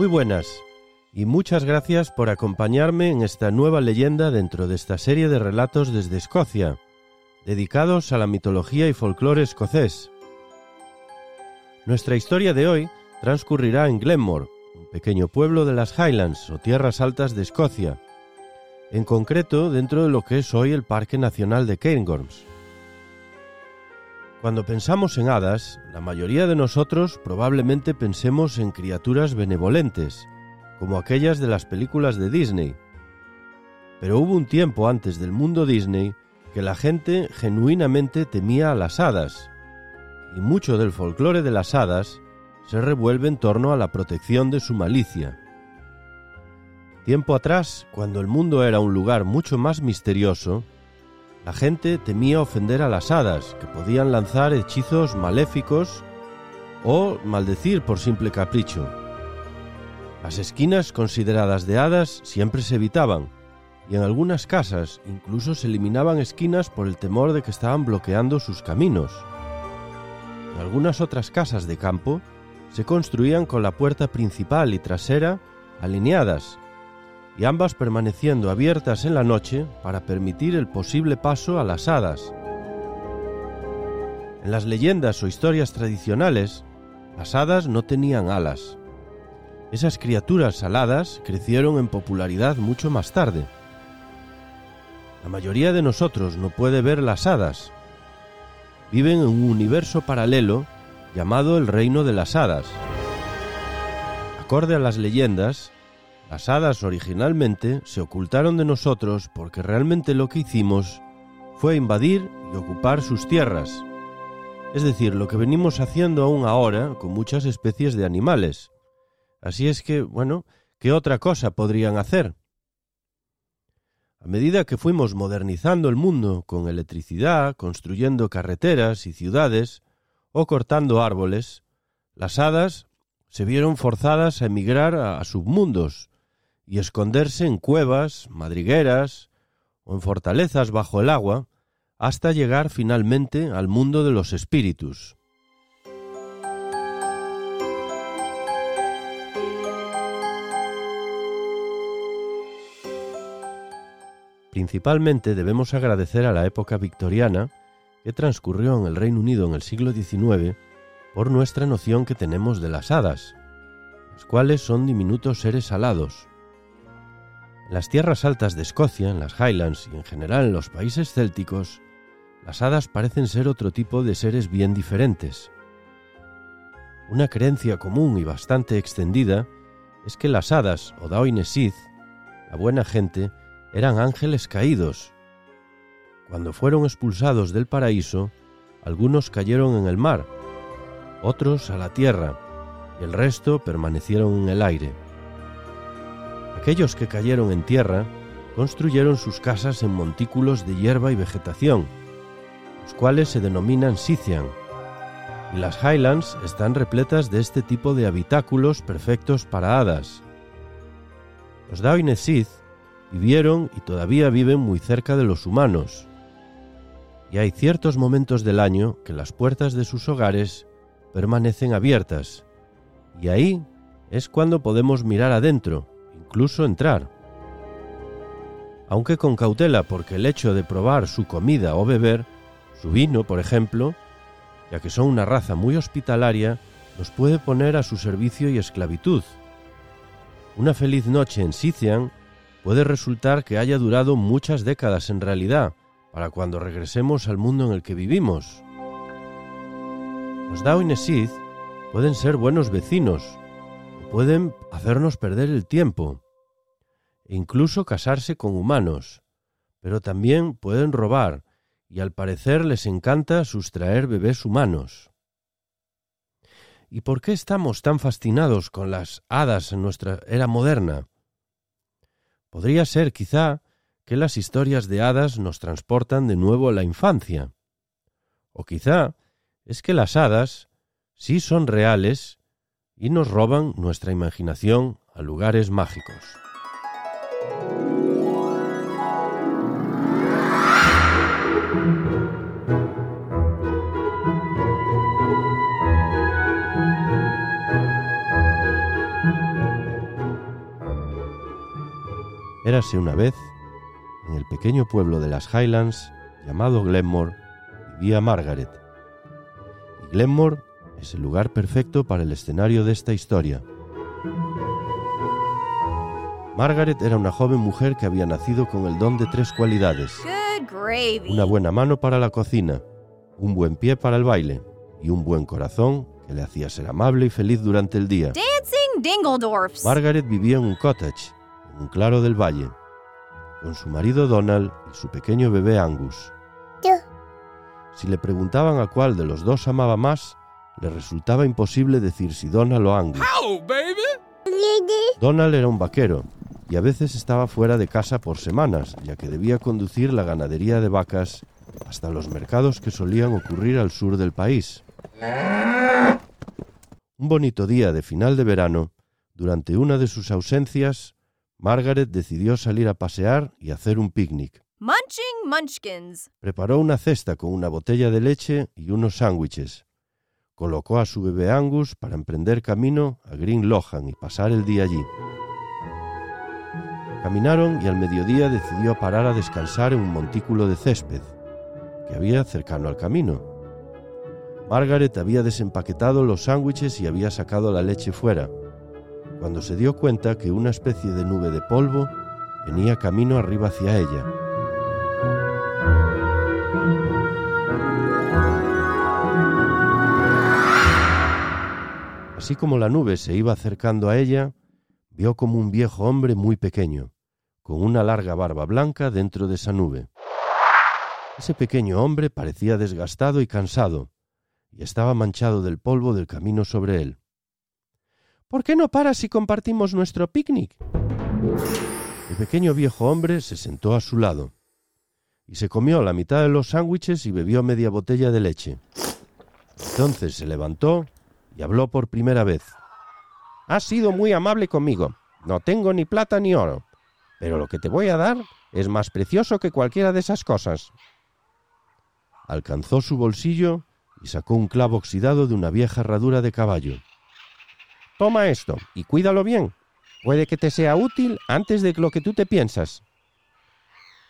Muy buenas y muchas gracias por acompañarme en esta nueva leyenda dentro de esta serie de relatos desde Escocia, dedicados a la mitología y folclore escocés. Nuestra historia de hoy transcurrirá en Glenmore, un pequeño pueblo de las Highlands o tierras altas de Escocia, en concreto dentro de lo que es hoy el Parque Nacional de Cairngorms. Cuando pensamos en hadas, la mayoría de nosotros probablemente pensemos en criaturas benevolentes, como aquellas de las películas de Disney. Pero hubo un tiempo antes del mundo Disney que la gente genuinamente temía a las hadas, y mucho del folclore de las hadas se revuelve en torno a la protección de su malicia. Tiempo atrás, cuando el mundo era un lugar mucho más misterioso, la gente temía ofender a las hadas, que podían lanzar hechizos maléficos o maldecir por simple capricho. Las esquinas consideradas de hadas siempre se evitaban, y en algunas casas incluso se eliminaban esquinas por el temor de que estaban bloqueando sus caminos. En algunas otras casas de campo se construían con la puerta principal y trasera alineadas y ambas permaneciendo abiertas en la noche para permitir el posible paso a las hadas. En las leyendas o historias tradicionales, las hadas no tenían alas. Esas criaturas aladas crecieron en popularidad mucho más tarde. La mayoría de nosotros no puede ver las hadas. Viven en un universo paralelo llamado el reino de las hadas. Acorde a las leyendas, las hadas originalmente se ocultaron de nosotros porque realmente lo que hicimos fue invadir y ocupar sus tierras. Es decir, lo que venimos haciendo aún ahora con muchas especies de animales. Así es que, bueno, ¿qué otra cosa podrían hacer? A medida que fuimos modernizando el mundo con electricidad, construyendo carreteras y ciudades, o cortando árboles, las hadas se vieron forzadas a emigrar a submundos, y esconderse en cuevas, madrigueras o en fortalezas bajo el agua hasta llegar finalmente al mundo de los espíritus. Principalmente debemos agradecer a la época victoriana que transcurrió en el Reino Unido en el siglo XIX por nuestra noción que tenemos de las hadas, las cuales son diminutos seres alados, las tierras altas de Escocia, en las Highlands y en general en los países célticos, las hadas parecen ser otro tipo de seres bien diferentes. Una creencia común y bastante extendida es que las hadas o Daoinesith, la buena gente, eran ángeles caídos. Cuando fueron expulsados del paraíso, algunos cayeron en el mar, otros a la tierra, y el resto permanecieron en el aire. Aquellos que cayeron en tierra construyeron sus casas en montículos de hierba y vegetación, los cuales se denominan Scythian, y las Highlands están repletas de este tipo de habitáculos perfectos para hadas. Los Sith vivieron y todavía viven muy cerca de los humanos, y hay ciertos momentos del año que las puertas de sus hogares permanecen abiertas, y ahí es cuando podemos mirar adentro incluso entrar. Aunque con cautela porque el hecho de probar su comida o beber, su vino, por ejemplo, ya que son una raza muy hospitalaria, los puede poner a su servicio y esclavitud. Una feliz noche en Scythian puede resultar que haya durado muchas décadas en realidad, para cuando regresemos al mundo en el que vivimos. Los Sith pueden ser buenos vecinos, pueden hacernos perder el tiempo, e incluso casarse con humanos, pero también pueden robar y al parecer les encanta sustraer bebés humanos. ¿Y por qué estamos tan fascinados con las hadas en nuestra era moderna? Podría ser, quizá, que las historias de hadas nos transportan de nuevo a la infancia. O quizá es que las hadas sí son reales y nos roban nuestra imaginación a lugares mágicos. Érase una vez, en el pequeño pueblo de las Highlands llamado Glenmore, vivía Margaret. Y Glenmore es el lugar perfecto para el escenario de esta historia. Margaret era una joven mujer que había nacido con el don de tres cualidades. Una buena mano para la cocina, un buen pie para el baile y un buen corazón que le hacía ser amable y feliz durante el día. Margaret vivía en un cottage, en un claro del valle, con su marido Donald y su pequeño bebé Angus. Si le preguntaban a cuál de los dos amaba más, le resultaba imposible decir si Donald o Angus. Donald era un vaquero y a veces estaba fuera de casa por semanas, ya que debía conducir la ganadería de vacas hasta los mercados que solían ocurrir al sur del país. Un bonito día de final de verano, durante una de sus ausencias, Margaret decidió salir a pasear y hacer un picnic. Munching Munchkins. Preparó una cesta con una botella de leche y unos sándwiches. Colocó a su bebé Angus para emprender camino a Green Lohan y pasar el día allí. Caminaron y al mediodía decidió parar a descansar en un montículo de césped que había cercano al camino. Margaret había desempaquetado los sándwiches y había sacado la leche fuera, cuando se dio cuenta que una especie de nube de polvo venía camino arriba hacia ella. Así como la nube se iba acercando a ella, vio como un viejo hombre muy pequeño, con una larga barba blanca dentro de esa nube. Ese pequeño hombre parecía desgastado y cansado, y estaba manchado del polvo del camino sobre él. ¿Por qué no paras si compartimos nuestro picnic? El pequeño viejo hombre se sentó a su lado y se comió la mitad de los sándwiches y bebió media botella de leche. Entonces se levantó y habló por primera vez. Has sido muy amable conmigo. No tengo ni plata ni oro, pero lo que te voy a dar es más precioso que cualquiera de esas cosas. Alcanzó su bolsillo y sacó un clavo oxidado de una vieja herradura de caballo. Toma esto y cuídalo bien. Puede que te sea útil antes de lo que tú te piensas.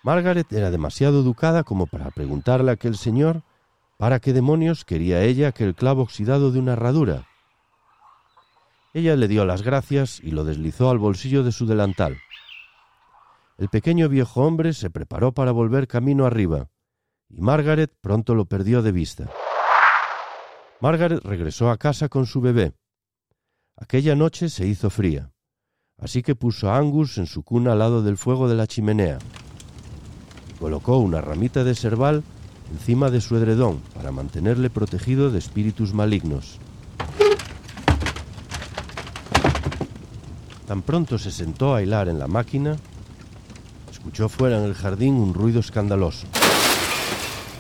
Margaret era demasiado educada como para preguntarle a aquel señor para qué demonios quería ella aquel clavo oxidado de una herradura. Ella le dio las gracias y lo deslizó al bolsillo de su delantal. El pequeño viejo hombre se preparó para volver camino arriba, y Margaret pronto lo perdió de vista. Margaret regresó a casa con su bebé. Aquella noche se hizo fría, así que puso a Angus en su cuna al lado del fuego de la chimenea. Colocó una ramita de serval encima de su edredón para mantenerle protegido de espíritus malignos. Tan pronto se sentó a hilar en la máquina, escuchó fuera en el jardín un ruido escandaloso.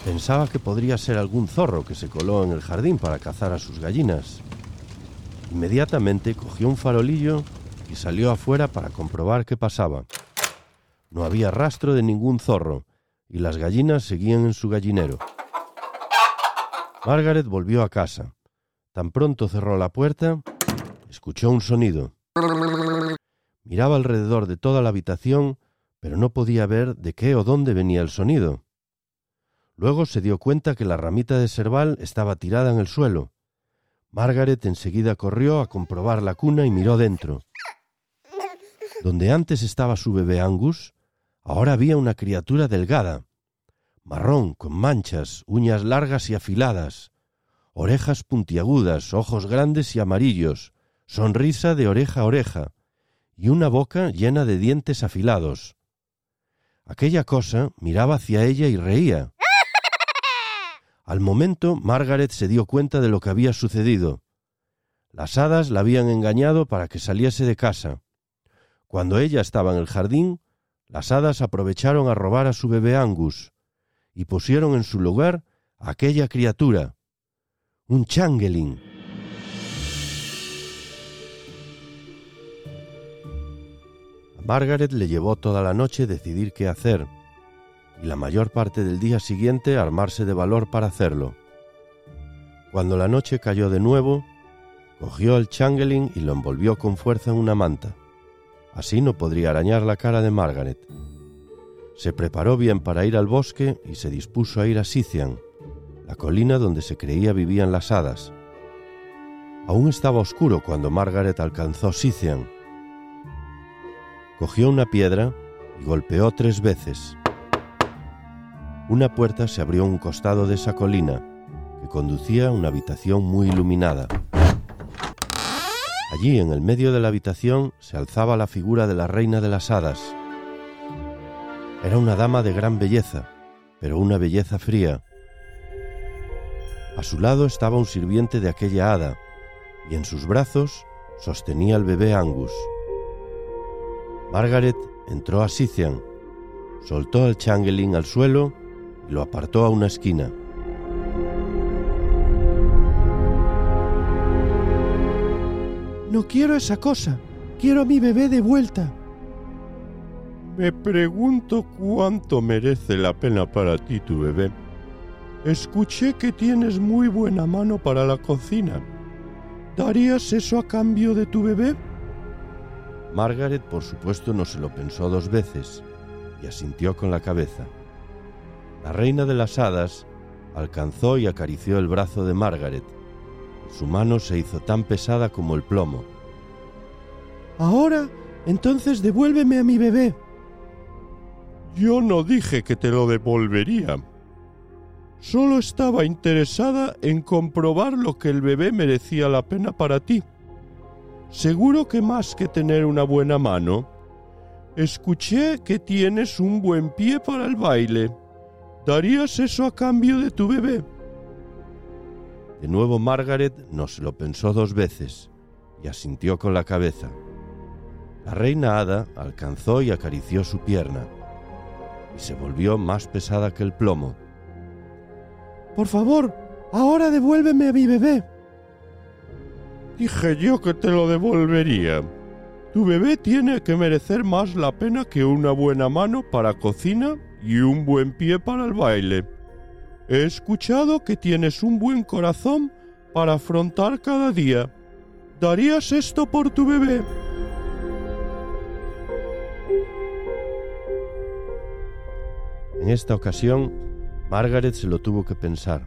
Pensaba que podría ser algún zorro que se coló en el jardín para cazar a sus gallinas. Inmediatamente cogió un farolillo y salió afuera para comprobar qué pasaba. No había rastro de ningún zorro, y las gallinas seguían en su gallinero. Margaret volvió a casa. Tan pronto cerró la puerta, escuchó un sonido. Miraba alrededor de toda la habitación, pero no podía ver de qué o dónde venía el sonido. Luego se dio cuenta que la ramita de serval estaba tirada en el suelo. Margaret enseguida corrió a comprobar la cuna y miró dentro. Donde antes estaba su bebé Angus, Ahora había una criatura delgada, marrón, con manchas, uñas largas y afiladas, orejas puntiagudas, ojos grandes y amarillos, sonrisa de oreja a oreja, y una boca llena de dientes afilados. Aquella cosa miraba hacia ella y reía. Al momento, Margaret se dio cuenta de lo que había sucedido. Las hadas la habían engañado para que saliese de casa. Cuando ella estaba en el jardín, las hadas aprovecharon a robar a su bebé Angus y pusieron en su lugar a aquella criatura, un changeling. A Margaret le llevó toda la noche decidir qué hacer y la mayor parte del día siguiente armarse de valor para hacerlo. Cuando la noche cayó de nuevo, cogió el changeling y lo envolvió con fuerza en una manta. Así no podría arañar la cara de Margaret. Se preparó bien para ir al bosque y se dispuso a ir a Scythian, la colina donde se creía vivían las hadas. Aún estaba oscuro cuando Margaret alcanzó Scythian. Cogió una piedra y golpeó tres veces. Una puerta se abrió a un costado de esa colina, que conducía a una habitación muy iluminada. Allí, en el medio de la habitación, se alzaba la figura de la reina de las hadas. Era una dama de gran belleza, pero una belleza fría. A su lado estaba un sirviente de aquella hada, y en sus brazos sostenía al bebé Angus. Margaret entró a Scythian, soltó al changeling al suelo y lo apartó a una esquina. No quiero esa cosa. Quiero a mi bebé de vuelta. Me pregunto cuánto merece la pena para ti tu bebé. Escuché que tienes muy buena mano para la cocina. ¿Darías eso a cambio de tu bebé? Margaret, por supuesto, no se lo pensó dos veces y asintió con la cabeza. La reina de las hadas alcanzó y acarició el brazo de Margaret. Su mano se hizo tan pesada como el plomo. Ahora, entonces devuélveme a mi bebé. Yo no dije que te lo devolvería. Solo estaba interesada en comprobar lo que el bebé merecía la pena para ti. Seguro que más que tener una buena mano, escuché que tienes un buen pie para el baile. ¿Darías eso a cambio de tu bebé? De nuevo Margaret no se lo pensó dos veces y asintió con la cabeza. La reina hada alcanzó y acarició su pierna y se volvió más pesada que el plomo. Por favor, ahora devuélveme a mi bebé. Dije yo que te lo devolvería. Tu bebé tiene que merecer más la pena que una buena mano para cocina y un buen pie para el baile. He escuchado que tienes un buen corazón para afrontar cada día. ¿Darías esto por tu bebé? En esta ocasión, Margaret se lo tuvo que pensar.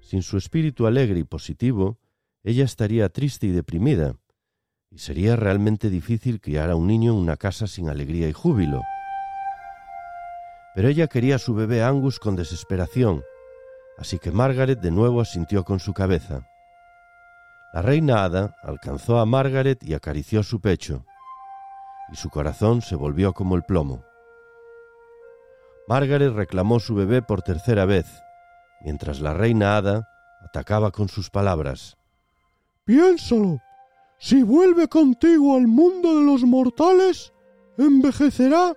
Sin su espíritu alegre y positivo, ella estaría triste y deprimida, y sería realmente difícil criar a un niño en una casa sin alegría y júbilo. Pero ella quería a su bebé Angus con desesperación, así que Margaret de nuevo asintió con su cabeza. La reina hada alcanzó a Margaret y acarició su pecho, y su corazón se volvió como el plomo. Margaret reclamó su bebé por tercera vez, mientras la reina hada atacaba con sus palabras. Piénsalo. Si vuelve contigo al mundo de los mortales, envejecerá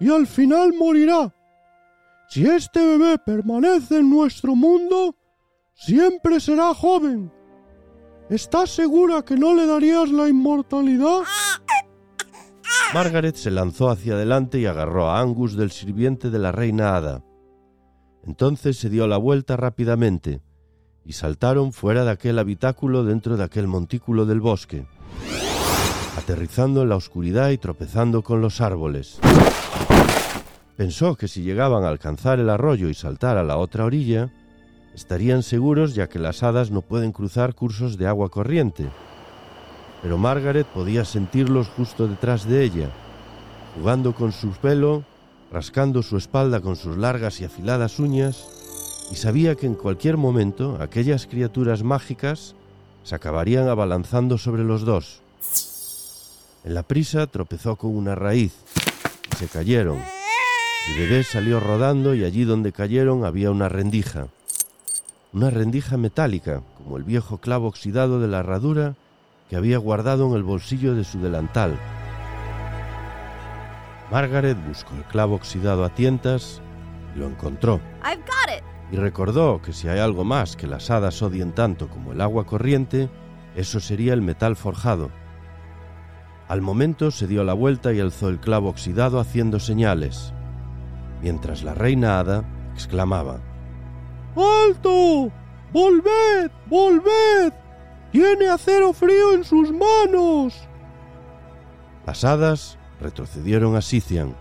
y al final morirá. Si este bebé permanece en nuestro mundo, siempre será joven. ¿Estás segura que no le darías la inmortalidad? Margaret se lanzó hacia adelante y agarró a Angus del sirviente de la reina hada. Entonces se dio la vuelta rápidamente y saltaron fuera de aquel habitáculo dentro de aquel montículo del bosque, aterrizando en la oscuridad y tropezando con los árboles. Pensó que si llegaban a alcanzar el arroyo y saltar a la otra orilla, estarían seguros ya que las hadas no pueden cruzar cursos de agua corriente. Pero Margaret podía sentirlos justo detrás de ella, jugando con su pelo, rascando su espalda con sus largas y afiladas uñas, y sabía que en cualquier momento aquellas criaturas mágicas se acabarían abalanzando sobre los dos. En la prisa tropezó con una raíz y se cayeron. El bebé salió rodando y allí donde cayeron había una rendija. una rendija metálica, como el viejo clavo oxidado de la herradura que había guardado en el bolsillo de su delantal. Margaret buscó el clavo oxidado a tientas y lo encontró, I've got it. y recordó que si hay algo más que las hadas odien tanto como el agua corriente, eso sería el metal forjado. Al momento se dio la vuelta y alzó el clavo oxidado haciendo señales, mientras la reina hada exclamaba ¡Alto! ¡Volved! ¡Volved! ¡Tiene acero frío en sus manos! Las hadas retrocedieron a Scythian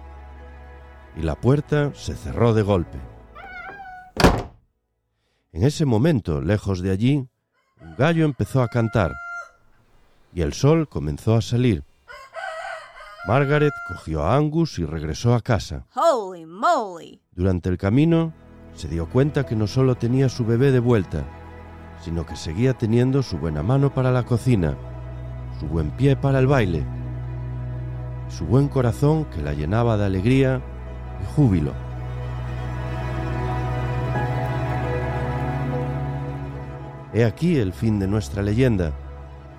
y la puerta se cerró de golpe. En ese momento, lejos de allí, un gallo empezó a cantar y el sol comenzó a salir. Margaret cogió a Angus y regresó a casa. Holy moly. Durante el camino se dio cuenta que no solo tenía su bebé de vuelta, sino que seguía teniendo su buena mano para la cocina, su buen pie para el baile, su buen corazón que la llenaba de alegría y júbilo. He aquí el fin de nuestra leyenda,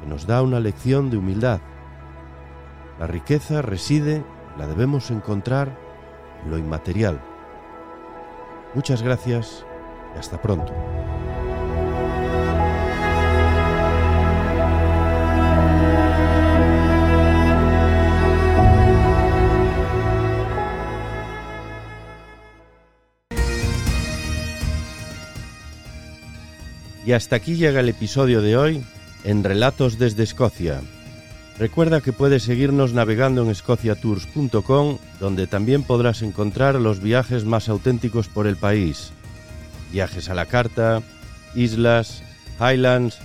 que nos da una lección de humildad. La riqueza reside, la debemos encontrar en lo inmaterial. Muchas gracias y hasta pronto. Y hasta aquí llega el episodio de hoy en Relatos desde Escocia. Recuerda que puedes seguirnos navegando en escociatours.com, donde también podrás encontrar los viajes más auténticos por el país. Viajes a la carta, islas, highlands.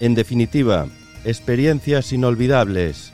En definitiva, experiencias inolvidables.